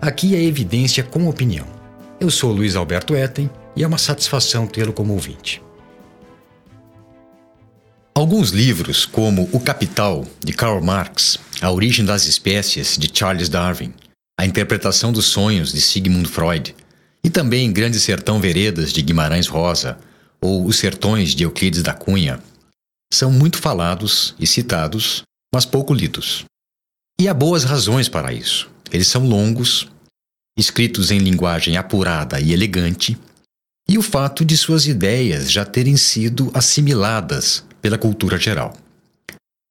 Aqui é evidência com opinião. Eu sou Luiz Alberto Etten e é uma satisfação tê-lo como ouvinte. Alguns livros, como O Capital, de Karl Marx, A Origem das Espécies, de Charles Darwin, A Interpretação dos Sonhos, de Sigmund Freud, e também Grande Sertão Veredas, de Guimarães Rosa, ou Os Sertões, de Euclides da Cunha, são muito falados e citados, mas pouco lidos. E há boas razões para isso. Eles são longos, escritos em linguagem apurada e elegante, e o fato de suas ideias já terem sido assimiladas pela cultura geral.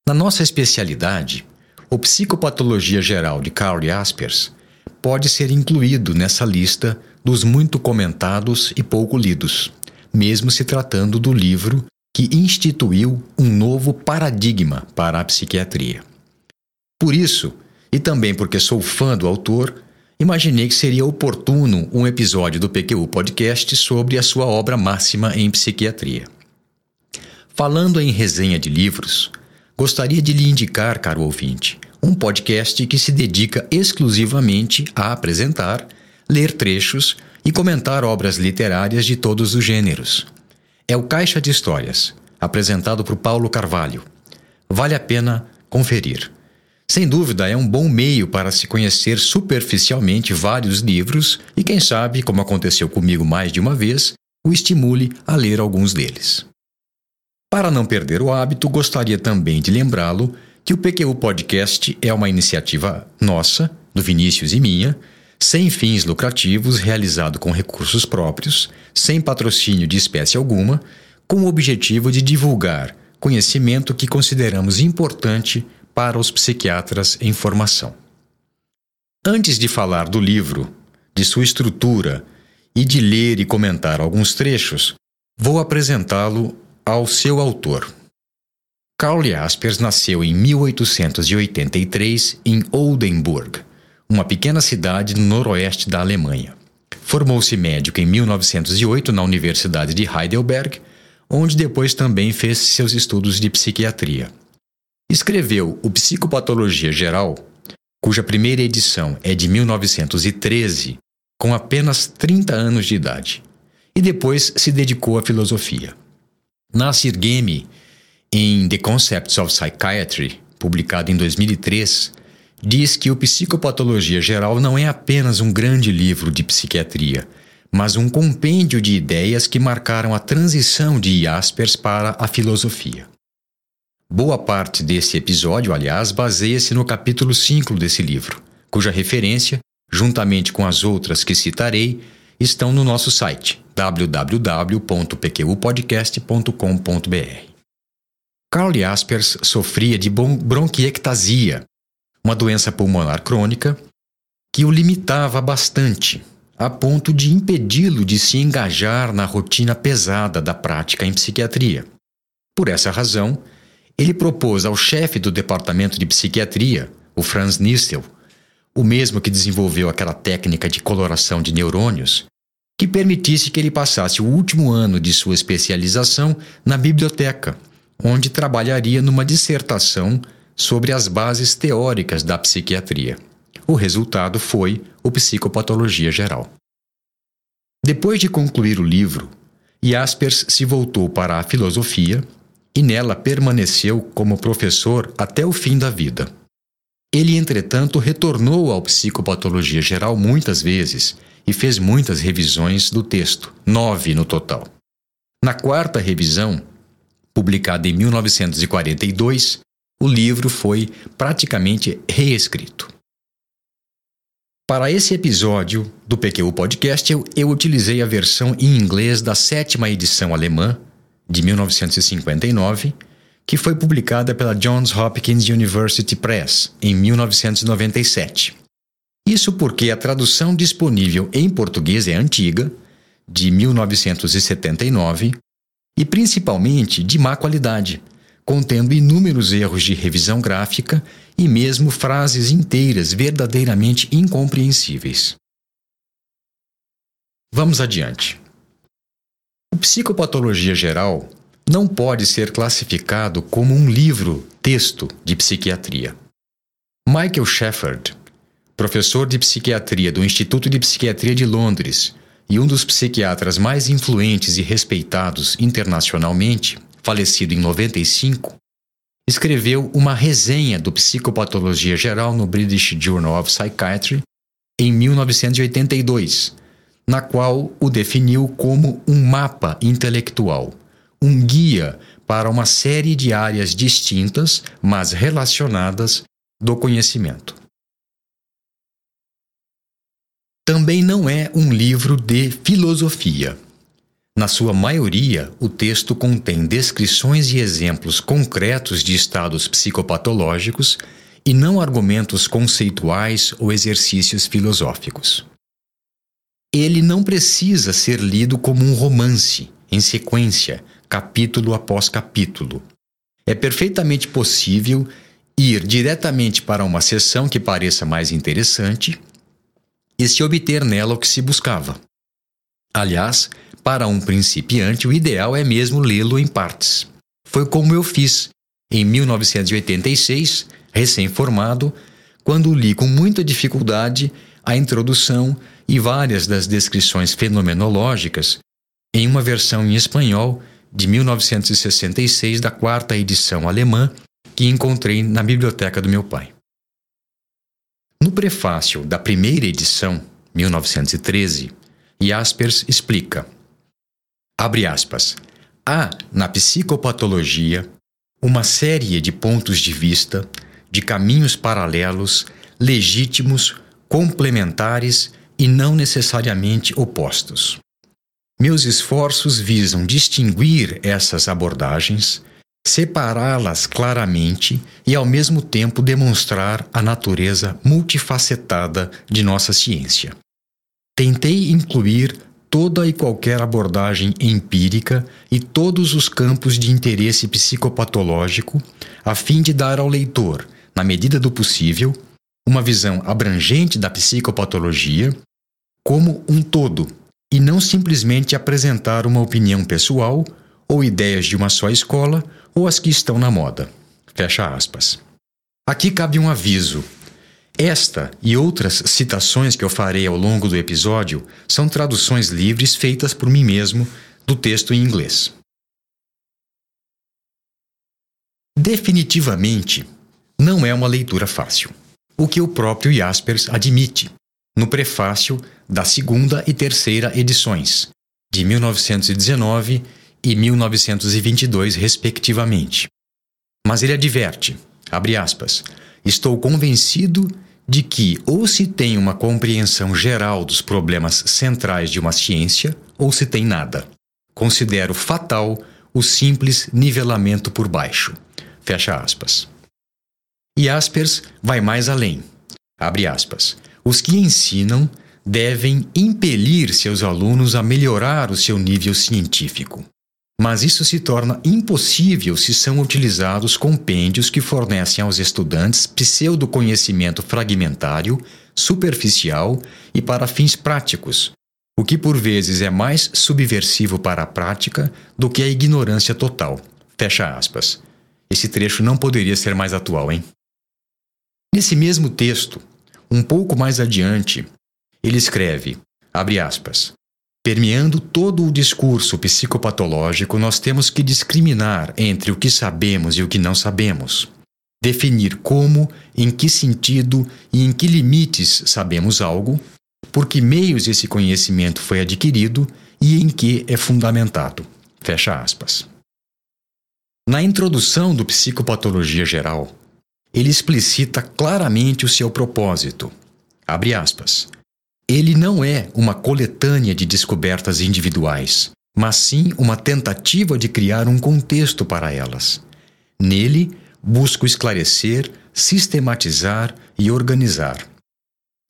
Na nossa especialidade, o Psicopatologia Geral de Karl Jaspers pode ser incluído nessa lista dos muito comentados e pouco lidos, mesmo se tratando do livro que instituiu um novo paradigma para a psiquiatria. Por isso, e também porque sou fã do autor, imaginei que seria oportuno um episódio do PQU Podcast sobre a sua obra máxima em psiquiatria. Falando em resenha de livros, gostaria de lhe indicar, caro ouvinte, um podcast que se dedica exclusivamente a apresentar, ler trechos e comentar obras literárias de todos os gêneros. É o Caixa de Histórias, apresentado por Paulo Carvalho. Vale a pena conferir. Sem dúvida, é um bom meio para se conhecer superficialmente vários livros e, quem sabe, como aconteceu comigo mais de uma vez, o estimule a ler alguns deles. Para não perder o hábito, gostaria também de lembrá-lo que o PQU Podcast é uma iniciativa nossa, do Vinícius e minha, sem fins lucrativos, realizado com recursos próprios, sem patrocínio de espécie alguma, com o objetivo de divulgar conhecimento que consideramos importante para os psiquiatras em formação. Antes de falar do livro, de sua estrutura e de ler e comentar alguns trechos, vou apresentá-lo ao seu autor. Karl Jaspers nasceu em 1883 em Oldenburg, uma pequena cidade no noroeste da Alemanha. Formou-se médico em 1908 na Universidade de Heidelberg, onde depois também fez seus estudos de psiquiatria. Escreveu O Psicopatologia Geral, cuja primeira edição é de 1913, com apenas 30 anos de idade, e depois se dedicou à filosofia. Nasir Gemi, em The Concepts of Psychiatry, publicado em 2003, diz que o Psicopatologia Geral não é apenas um grande livro de psiquiatria, mas um compêndio de ideias que marcaram a transição de Jaspers para a filosofia. Boa parte desse episódio, aliás, baseia-se no capítulo 5 desse livro, cuja referência, juntamente com as outras que citarei, estão no nosso site www.pqpodcast.com.br. Carl Jaspers sofria de bronquiectasia, uma doença pulmonar crônica que o limitava bastante, a ponto de impedi-lo de se engajar na rotina pesada da prática em psiquiatria. Por essa razão, ele propôs ao chefe do departamento de psiquiatria, o Franz Nissel, o mesmo que desenvolveu aquela técnica de coloração de neurônios, que permitisse que ele passasse o último ano de sua especialização na biblioteca, onde trabalharia numa dissertação sobre as bases teóricas da psiquiatria. O resultado foi o Psicopatologia Geral. Depois de concluir o livro, Jaspers se voltou para a filosofia e nela permaneceu como professor até o fim da vida. Ele, entretanto, retornou ao Psicopatologia Geral muitas vezes e fez muitas revisões do texto, nove no total. Na quarta revisão, publicada em 1942, o livro foi praticamente reescrito. Para esse episódio do PQU Podcast, eu, eu, utilizei a versão em inglês da sétima edição alemã, de 1959, que foi publicada pela Johns Hopkins University Press em 1997. Isso porque a tradução disponível em português é antiga, de 1979, e principalmente de má qualidade, contendo inúmeros erros de revisão gráfica e mesmo frases inteiras verdadeiramente incompreensíveis. Vamos adiante. O Psicopatologia Geral não pode ser classificado como um livro-texto de psiquiatria. Michael Shepard, professor de psiquiatria do Instituto de Psiquiatria de Londres e um dos psiquiatras mais influentes e respeitados internacionalmente, falecido em 95, escreveu uma resenha do Psicopatologia Geral no British Journal of Psychiatry em 1982, na qual o definiu como um mapa intelectual, um guia para uma série de áreas distintas, mas relacionadas, do conhecimento. Também não é um livro de filosofia. Na sua maioria, o texto contém descrições e exemplos concretos de estados psicopatológicos e não argumentos conceituais ou exercícios filosóficos. Ele não precisa ser lido como um romance, em sequência, capítulo após capítulo. É perfeitamente possível ir diretamente para uma sessão que pareça mais interessante e se obter nela o que se buscava. Aliás, para um principiante, o ideal é mesmo lê-lo em partes. Foi como eu fiz, em 1986, recém-formado, quando li com muita dificuldade a introdução e várias das descrições fenomenológicas em uma versão em espanhol de 1966 da quarta edição alemã que encontrei na biblioteca do meu pai. No prefácio da primeira edição, 1913, Jaspers explica: abre aspas, há na psicopatologia uma série de pontos de vista, de caminhos paralelos, legítimos, complementares e não necessariamente opostos. Meus esforços visam distinguir essas abordagens separá-las claramente e, ao mesmo tempo, demonstrar a natureza multifacetada de nossa ciência. Tentei incluir toda e qualquer abordagem empírica e todos os campos de interesse psicopatológico, a fim de dar ao leitor, na medida do possível, uma visão abrangente da psicopatologia como um todo, e não simplesmente apresentar uma opinião pessoal ou ideias de uma só escola ou as que estão na moda. Fecha aspas. Aqui cabe um aviso. Esta e outras citações que eu farei ao longo do episódio são traduções livres feitas por mim mesmo do texto em inglês. Definitivamente, não é uma leitura fácil, o que o próprio Jaspers admite no prefácio da segunda e terceira edições, de 1919 e 1922, respectivamente. Mas ele adverte, abre aspas, estou convencido de que ou se tem uma compreensão geral dos problemas centrais de uma ciência, ou se tem nada. Considero fatal o simples nivelamento por baixo. Fecha aspas. E Aspers vai mais além. Abre aspas. Os que ensinam devem impelir seus alunos a melhorar o seu nível científico. Mas isso se torna impossível se são utilizados compêndios que fornecem aos estudantes pseudo-conhecimento fragmentário, superficial e para fins práticos, o que por vezes é mais subversivo para a prática do que a ignorância total. Fecha aspas. Esse trecho não poderia ser mais atual, hein? Nesse mesmo texto, um pouco mais adiante, ele escreve, abre aspas, Permeando todo o discurso psicopatológico, nós temos que discriminar entre o que sabemos e o que não sabemos. Definir como, em que sentido e em que limites sabemos algo, por que meios esse conhecimento foi adquirido e em que é fundamentado. Fecha aspas. Na introdução do Psicopatologia Geral, ele explicita claramente o seu propósito. Abre aspas. Ele não é uma coletânea de descobertas individuais, mas sim uma tentativa de criar um contexto para elas. Nele, busco esclarecer, sistematizar e organizar.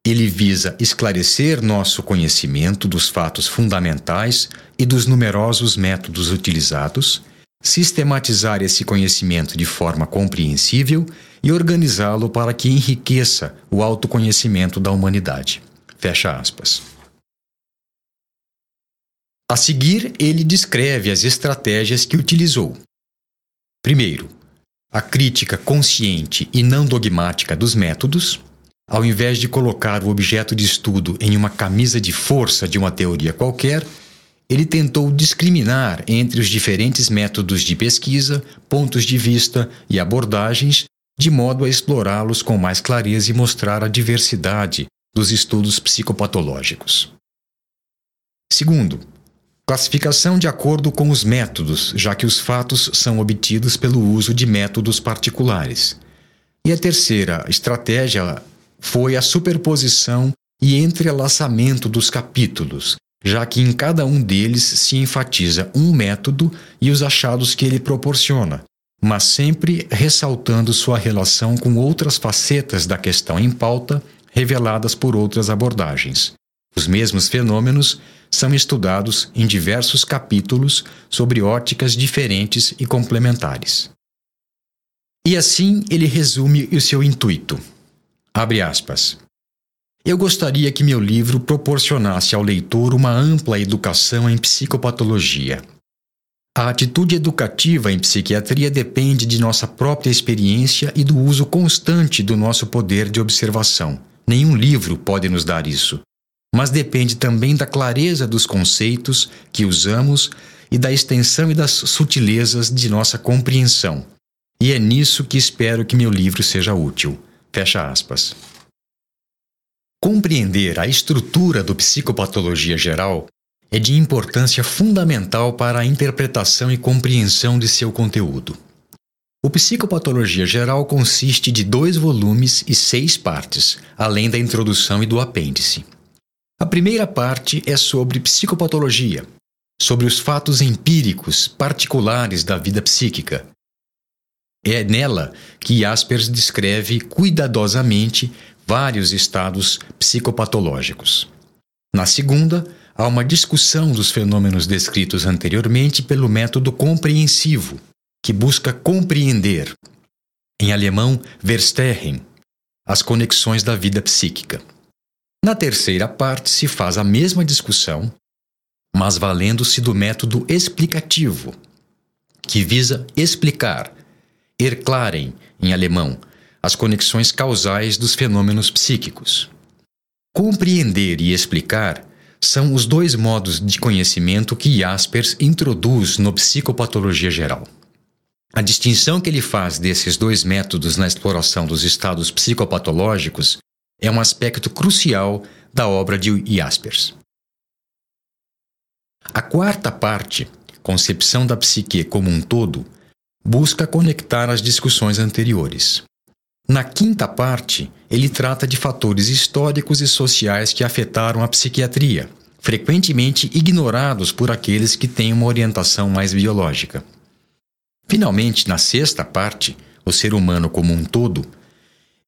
Ele visa esclarecer nosso conhecimento dos fatos fundamentais e dos numerosos métodos utilizados, sistematizar esse conhecimento de forma compreensível e organizá-lo para que enriqueça o autoconhecimento da humanidade. Fecha aspas. A seguir, ele descreve as estratégias que utilizou. Primeiro, a crítica consciente e não dogmática dos métodos. Ao invés de colocar o objeto de estudo em uma camisa de força de uma teoria qualquer, ele tentou discriminar entre os diferentes métodos de pesquisa, pontos de vista e abordagens, de modo a explorá-los com mais clareza e mostrar a diversidade dos estudos psicopatológicos. Segundo, classificação de acordo com os métodos, já que os fatos são obtidos pelo uso de métodos particulares. E a terceira estratégia foi a superposição e entrelaçamento dos capítulos, já que em cada um deles se enfatiza um método e os achados que ele proporciona, mas sempre ressaltando sua relação com outras facetas da questão em pauta reveladas por outras abordagens. Os mesmos fenômenos são estudados em diversos capítulos sobre óticas diferentes e complementares. E assim ele resume o seu intuito. Abre aspas. Eu gostaria que meu livro proporcionasse ao leitor uma ampla educação em psicopatologia. A atitude educativa em psiquiatria depende de nossa própria experiência e do uso constante do nosso poder de observação. Nenhum livro pode nos dar isso. Mas depende também da clareza dos conceitos que usamos e da extensão e das sutilezas de nossa compreensão. E é nisso que espero que meu livro seja útil. Fecha aspas. Compreender a estrutura do psicopatologia geral é de importância fundamental para a interpretação e compreensão de seu conteúdo. O Psicopatologia Geral consiste de dois volumes e seis partes, além da introdução e do apêndice. A primeira parte é sobre psicopatologia, sobre os fatos empíricos particulares da vida psíquica. É nela que Jaspers descreve cuidadosamente vários estados psicopatológicos. Na segunda, há uma discussão dos fenômenos descritos anteriormente pelo método compreensivo, que busca compreender, em alemão, verstehen, as conexões da vida psíquica. Na terceira parte, se faz a mesma discussão, mas valendo-se do método explicativo, que visa explicar, erklären, em alemão, as conexões causais dos fenômenos psíquicos. Compreender e explicar são os dois modos de conhecimento que Jaspers introduz no Psicopatologia Geral. A distinção que ele faz desses dois métodos na exploração dos estados psicopatológicos é um aspecto crucial da obra de Jaspers. A quarta parte, Concepção da Psique como um todo, busca conectar as discussões anteriores. Na quinta parte, ele trata de fatores históricos e sociais que afetaram a psiquiatria, frequentemente ignorados por aqueles que têm uma orientação mais biológica. Finalmente, na sexta parte, o ser humano como um todo,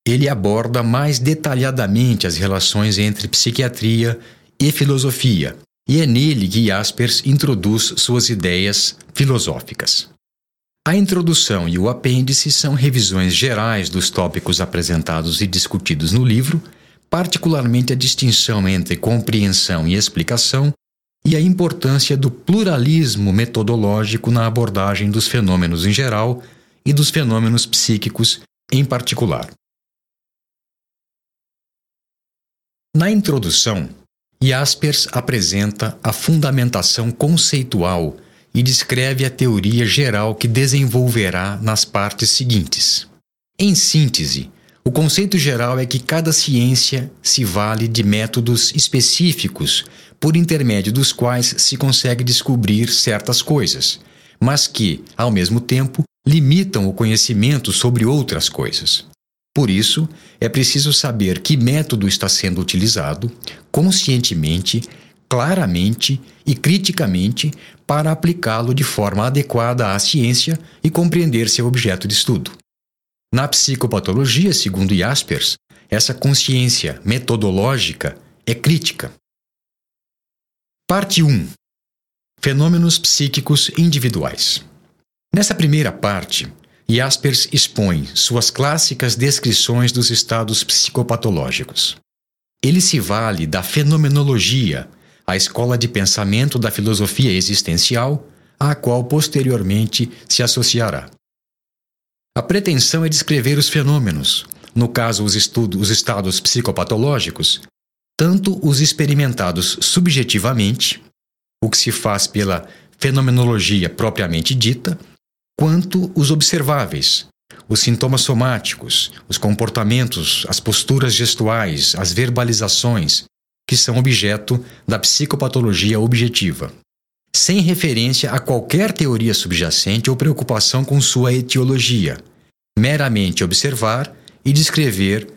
ele aborda mais detalhadamente as relações entre psiquiatria e filosofia, e é nele que Jaspers introduz suas ideias filosóficas. A introdução e o apêndice são revisões gerais dos tópicos apresentados e discutidos no livro, particularmente a distinção entre compreensão e explicação e a importância do pluralismo metodológico na abordagem dos fenômenos em geral e dos fenômenos psíquicos em particular. Na introdução, Jaspers apresenta a fundamentação conceitual e descreve a teoria geral que desenvolverá nas partes seguintes. Em síntese, o conceito geral é que cada ciência se vale de métodos específicos por intermédio dos quais se consegue descobrir certas coisas, mas que, ao mesmo tempo, limitam o conhecimento sobre outras coisas. Por isso, é preciso saber que método está sendo utilizado, conscientemente, claramente e criticamente para aplicá-lo de forma adequada à ciência e compreender seu objeto de estudo. Na psicopatologia, segundo Jaspers, essa consciência metodológica é crítica. Parte 1 Fenômenos psíquicos individuais. Nessa primeira parte, Jaspers expõe suas clássicas descrições dos estados psicopatológicos. Ele se vale da fenomenologia, a escola de pensamento da filosofia existencial, à qual posteriormente se associará. A pretensão é descrever os fenômenos, no caso os, estudos, os estados psicopatológicos, tanto os experimentados subjetivamente, o que se faz pela fenomenologia propriamente dita, quanto os observáveis, os sintomas somáticos, os comportamentos, as posturas gestuais, as verbalizações, que são objeto da psicopatologia objetiva, sem referência a qualquer teoria subjacente ou preocupação com sua etiologia, meramente observar e descrever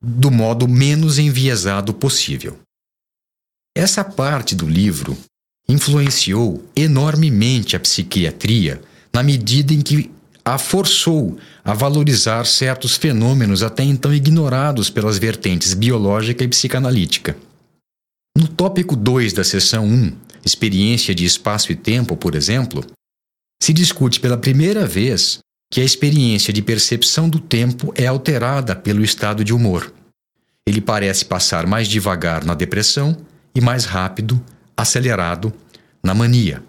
do modo menos enviesado possível. Essa parte do livro influenciou enormemente a psiquiatria na medida em que a forçou a valorizar certos fenômenos até então ignorados pelas vertentes biológica e psicanalítica. No tópico 2 da seção 1, experiência de espaço e tempo, por exemplo, se discute pela primeira vez que a experiência de percepção do tempo é alterada pelo estado de humor. Ele parece passar mais devagar na depressão e mais rápido, acelerado, na mania.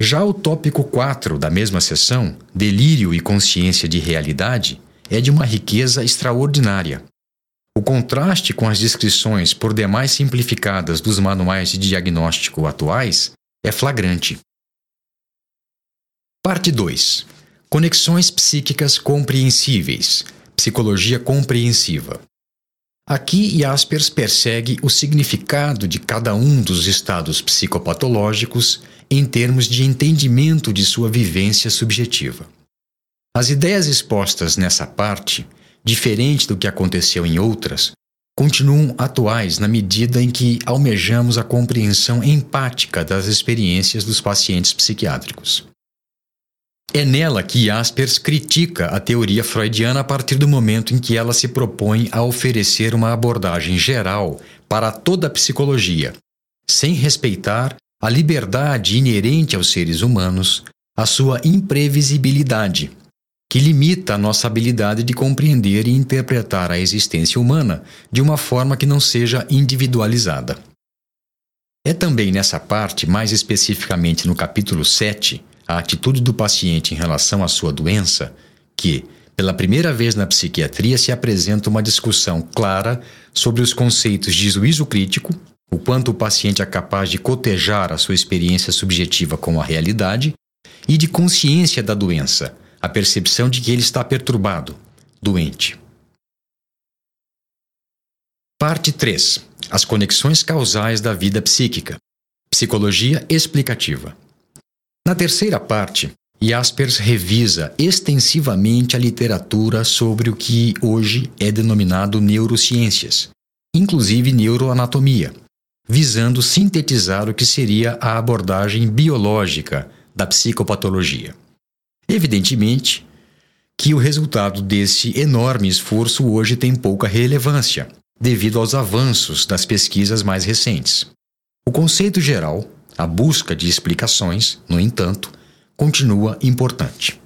Já o tópico 4 da mesma sessão, Delírio e Consciência de Realidade, é de uma riqueza extraordinária. O contraste com as descrições por demais simplificadas dos manuais de diagnóstico atuais é flagrante. Parte 2. Conexões psíquicas compreensíveis. Psicologia compreensiva. Aqui Jaspers persegue o significado de cada um dos estados psicopatológicos em termos de entendimento de sua vivência subjetiva. As ideias expostas nessa parte, diferente do que aconteceu em outras, continuam atuais na medida em que almejamos a compreensão empática das experiências dos pacientes psiquiátricos. É nela que Jaspers critica a teoria freudiana a partir do momento em que ela se propõe a oferecer uma abordagem geral para toda a psicologia, sem respeitar a liberdade inerente aos seres humanos, a sua imprevisibilidade, que limita a nossa habilidade de compreender e interpretar a existência humana de uma forma que não seja individualizada. É também nessa parte, mais especificamente no capítulo 7, a atitude do paciente em relação à sua doença, que, pela primeira vez na psiquiatria, se apresenta uma discussão clara sobre os conceitos de juízo crítico, o quanto o paciente é capaz de cotejar a sua experiência subjetiva com a realidade, e de consciência da doença, a percepção de que ele está perturbado, doente. Parte 3. As conexões causais da vida psíquica. Psicologia explicativa. Na terceira parte, Jaspers revisa extensivamente a literatura sobre o que hoje é denominado neurociências, inclusive neuroanatomia, visando sintetizar o que seria a abordagem biológica da psicopatologia. Evidentemente que o resultado desse enorme esforço hoje tem pouca relevância, devido aos avanços das pesquisas mais recentes. O conceito geral a busca de explicações, no entanto, continua importante.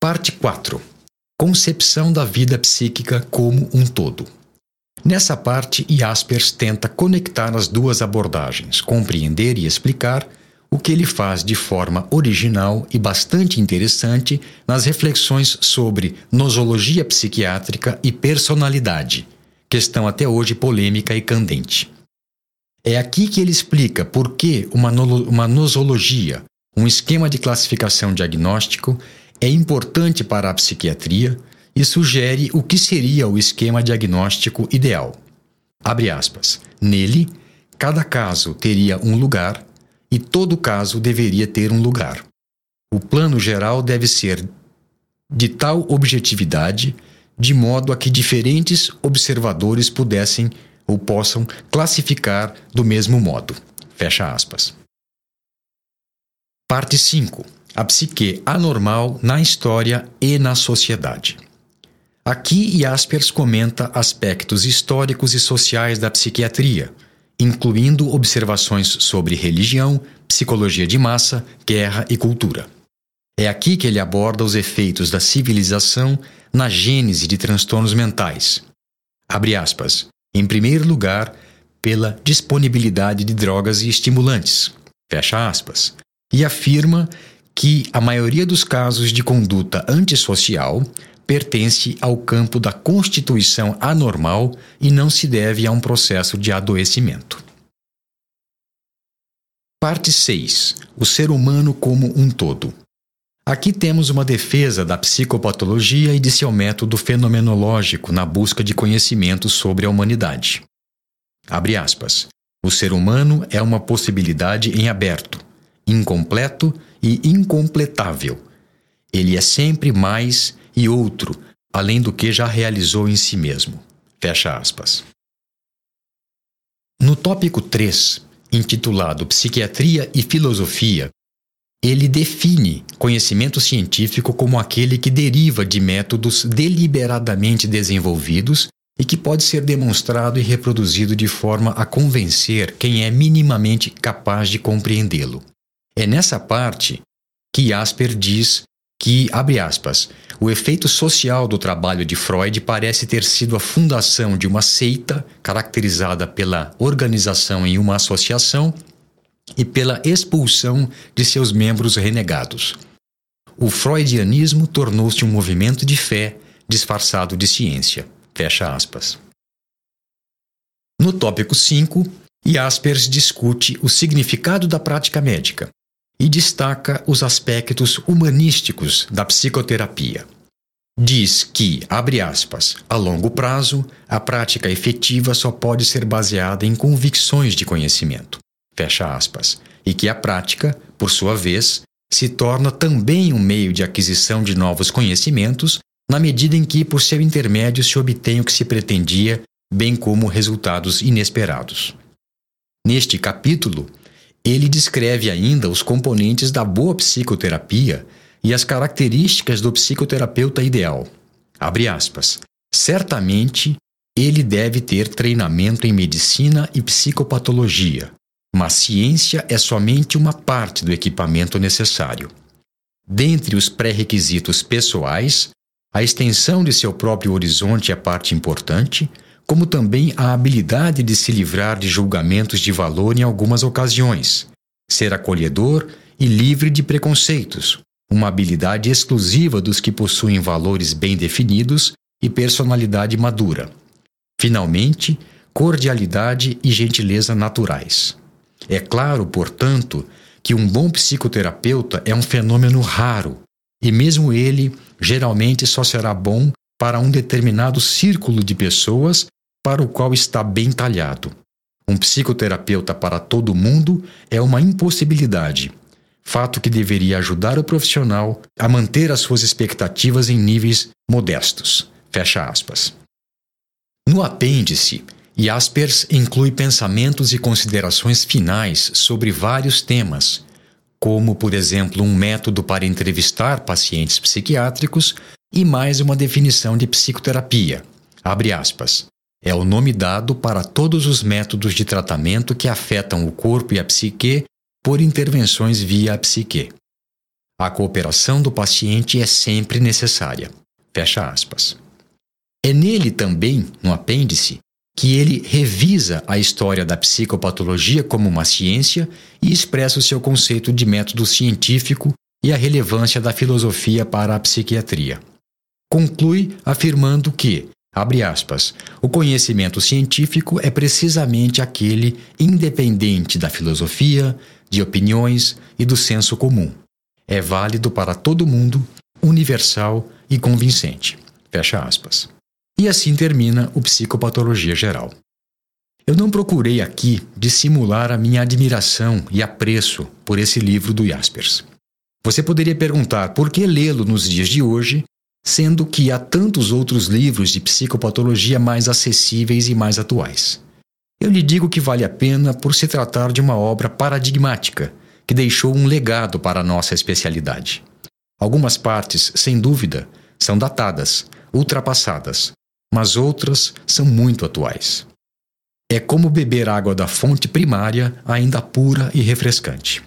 Parte 4 Concepção da vida psíquica como um todo. Nessa parte, Jaspers tenta conectar as duas abordagens, compreender e explicar o que ele faz de forma original e bastante interessante nas reflexões sobre nosologia psiquiátrica e personalidade, questão até hoje polêmica e candente. É aqui que ele explica por que uma, uma nosologia, um esquema de classificação diagnóstico, é importante para a psiquiatria e sugere o que seria o esquema diagnóstico ideal. Abre aspas. Nele, cada caso teria um lugar e todo caso deveria ter um lugar. O plano geral deve ser de tal objetividade de modo a que diferentes observadores pudessem ou possam classificar do mesmo modo. Fecha aspas. Parte 5. a psique anormal na história e na sociedade. Aqui Jaspers comenta aspectos históricos e sociais da psiquiatria, incluindo observações sobre religião, psicologia de massa, guerra e cultura. É aqui que ele aborda os efeitos da civilização na gênese de transtornos mentais. Abre aspas. Em primeiro lugar, pela disponibilidade de drogas e estimulantes. Fecha aspas. E afirma que a maioria dos casos de conduta antissocial pertence ao campo da constituição anormal e não se deve a um processo de adoecimento. Parte 6. O ser humano como um todo. Aqui temos uma defesa da psicopatologia e de seu método fenomenológico na busca de conhecimento sobre a humanidade. Abre aspas. O ser humano é uma possibilidade em aberto, incompleto e incompletável. Ele é sempre mais e outro, além do que já realizou em si mesmo. Fecha aspas. No tópico 3, intitulado Psiquiatria e Filosofia, ele define conhecimento científico como aquele que deriva de métodos deliberadamente desenvolvidos e que pode ser demonstrado e reproduzido de forma a convencer quem é minimamente capaz de compreendê-lo. É nessa parte que Asper diz que, abre aspas, o efeito social do trabalho de Freud parece ter sido a fundação de uma seita caracterizada pela organização em uma associação e pela expulsão de seus membros renegados. O freudianismo tornou-se um movimento de fé disfarçado de ciência. Fecha aspas. No tópico 5, Jaspers discute o significado da prática médica e destaca os aspectos humanísticos da psicoterapia. Diz que, abre aspas, a longo prazo, a prática efetiva só pode ser baseada em convicções de conhecimento fecha aspas, e que a prática, por sua vez, se torna também um meio de aquisição de novos conhecimentos, na medida em que, por seu intermédio, se obtém o que se pretendia, bem como resultados inesperados. Neste capítulo, ele descreve ainda os componentes da boa psicoterapia e as características do psicoterapeuta ideal. Abre aspas. Certamente, ele deve ter treinamento em medicina e psicopatologia, mas ciência é somente uma parte do equipamento necessário. Dentre os pré-requisitos pessoais, a extensão de seu próprio horizonte é parte importante, como também a habilidade de se livrar de julgamentos de valor em algumas ocasiões, ser acolhedor e livre de preconceitos, uma habilidade exclusiva dos que possuem valores bem definidos e personalidade madura. Finalmente, cordialidade e gentileza naturais. É claro, portanto, que um bom psicoterapeuta é um fenômeno raro, e mesmo ele geralmente só será bom para um determinado círculo de pessoas para o qual está bem talhado. Um psicoterapeuta para todo mundo é uma impossibilidade, fato que deveria ajudar o profissional a manter as suas expectativas em níveis modestos. Fecha aspas. No apêndice, Jaspers inclui pensamentos e considerações finais sobre vários temas, como, por exemplo, um método para entrevistar pacientes psiquiátricos e mais uma definição de psicoterapia. Abre aspas. É o nome dado para todos os métodos de tratamento que afetam o corpo e a psique por intervenções via a psique. A cooperação do paciente é sempre necessária. Fecha aspas. É nele também, no apêndice, que ele revisa a história da psicopatologia como uma ciência e expressa o seu conceito de método científico e a relevância da filosofia para a psiquiatria. Conclui afirmando que, abre aspas, o conhecimento científico é precisamente aquele independente da filosofia, de opiniões e do senso comum. É válido para todo mundo, universal e convincente. Fecha aspas. E assim termina o Psicopatologia Geral. Eu não procurei aqui dissimular a minha admiração e apreço por esse livro do Jaspers. Você poderia perguntar por que lê-lo nos dias de hoje, sendo que há tantos outros livros de psicopatologia mais acessíveis e mais atuais. Eu lhe digo que vale a pena por se tratar de uma obra paradigmática, que deixou um legado para a nossa especialidade. Algumas partes, sem dúvida, são datadas, ultrapassadas, mas outras são muito atuais. É como beber água da fonte primária, ainda pura e refrescante.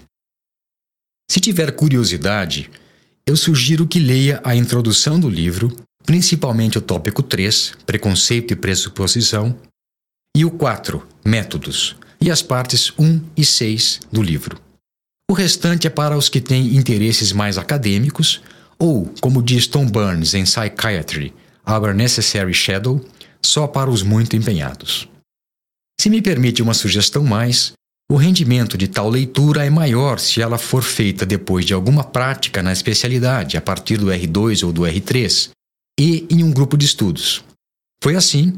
Se tiver curiosidade, eu sugiro que leia a introdução do livro, principalmente o tópico 3, Preconceito e Pressuposição, e o 4, Métodos, e as partes 1 e 6 do livro. O restante é para os que têm interesses mais acadêmicos, ou, como diz Tom Burns em Psychiatry, Our Necessary Shadow, só para os muito empenhados. Se me permite uma sugestão mais, o rendimento de tal leitura é maior se ela for feita depois de alguma prática na especialidade, a partir do R2 ou do R3, e em um grupo de estudos. Foi assim,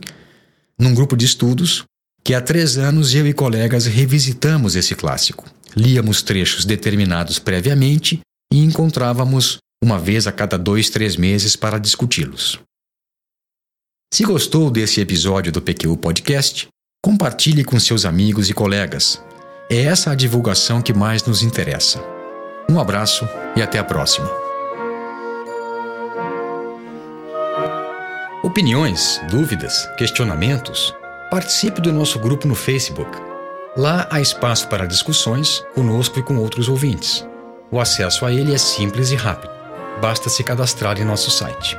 num grupo de estudos, que há três anos eu e colegas revisitamos esse clássico. Líamos trechos determinados previamente e encontrávamos uma vez a cada dois, três meses para discuti-los. Se gostou desse episódio do PQ Podcast, compartilhe com seus amigos e colegas é essa a divulgação que mais nos interessa. Um abraço e até a próxima. Opiniões, dúvidas, questionamentos? Participe do nosso grupo no Facebook. Lá há espaço para discussões conosco e com outros ouvintes. O acesso a ele é simples e rápido. Basta se cadastrar em nosso site.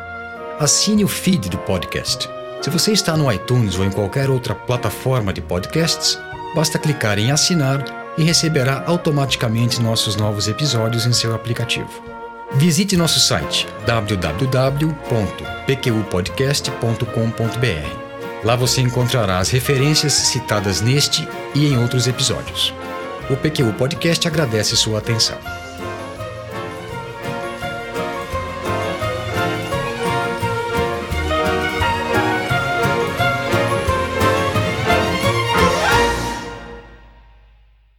Assine o feed do podcast. Se você está no iTunes ou em qualquer outra plataforma de podcasts, Basta clicar em assinar e receberá automaticamente nossos novos episódios em seu aplicativo. Visite nosso site www.pqpodcast.com.br. Lá você encontrará as referências citadas neste e em outros episódios. O PQU Podcast agradece sua atenção.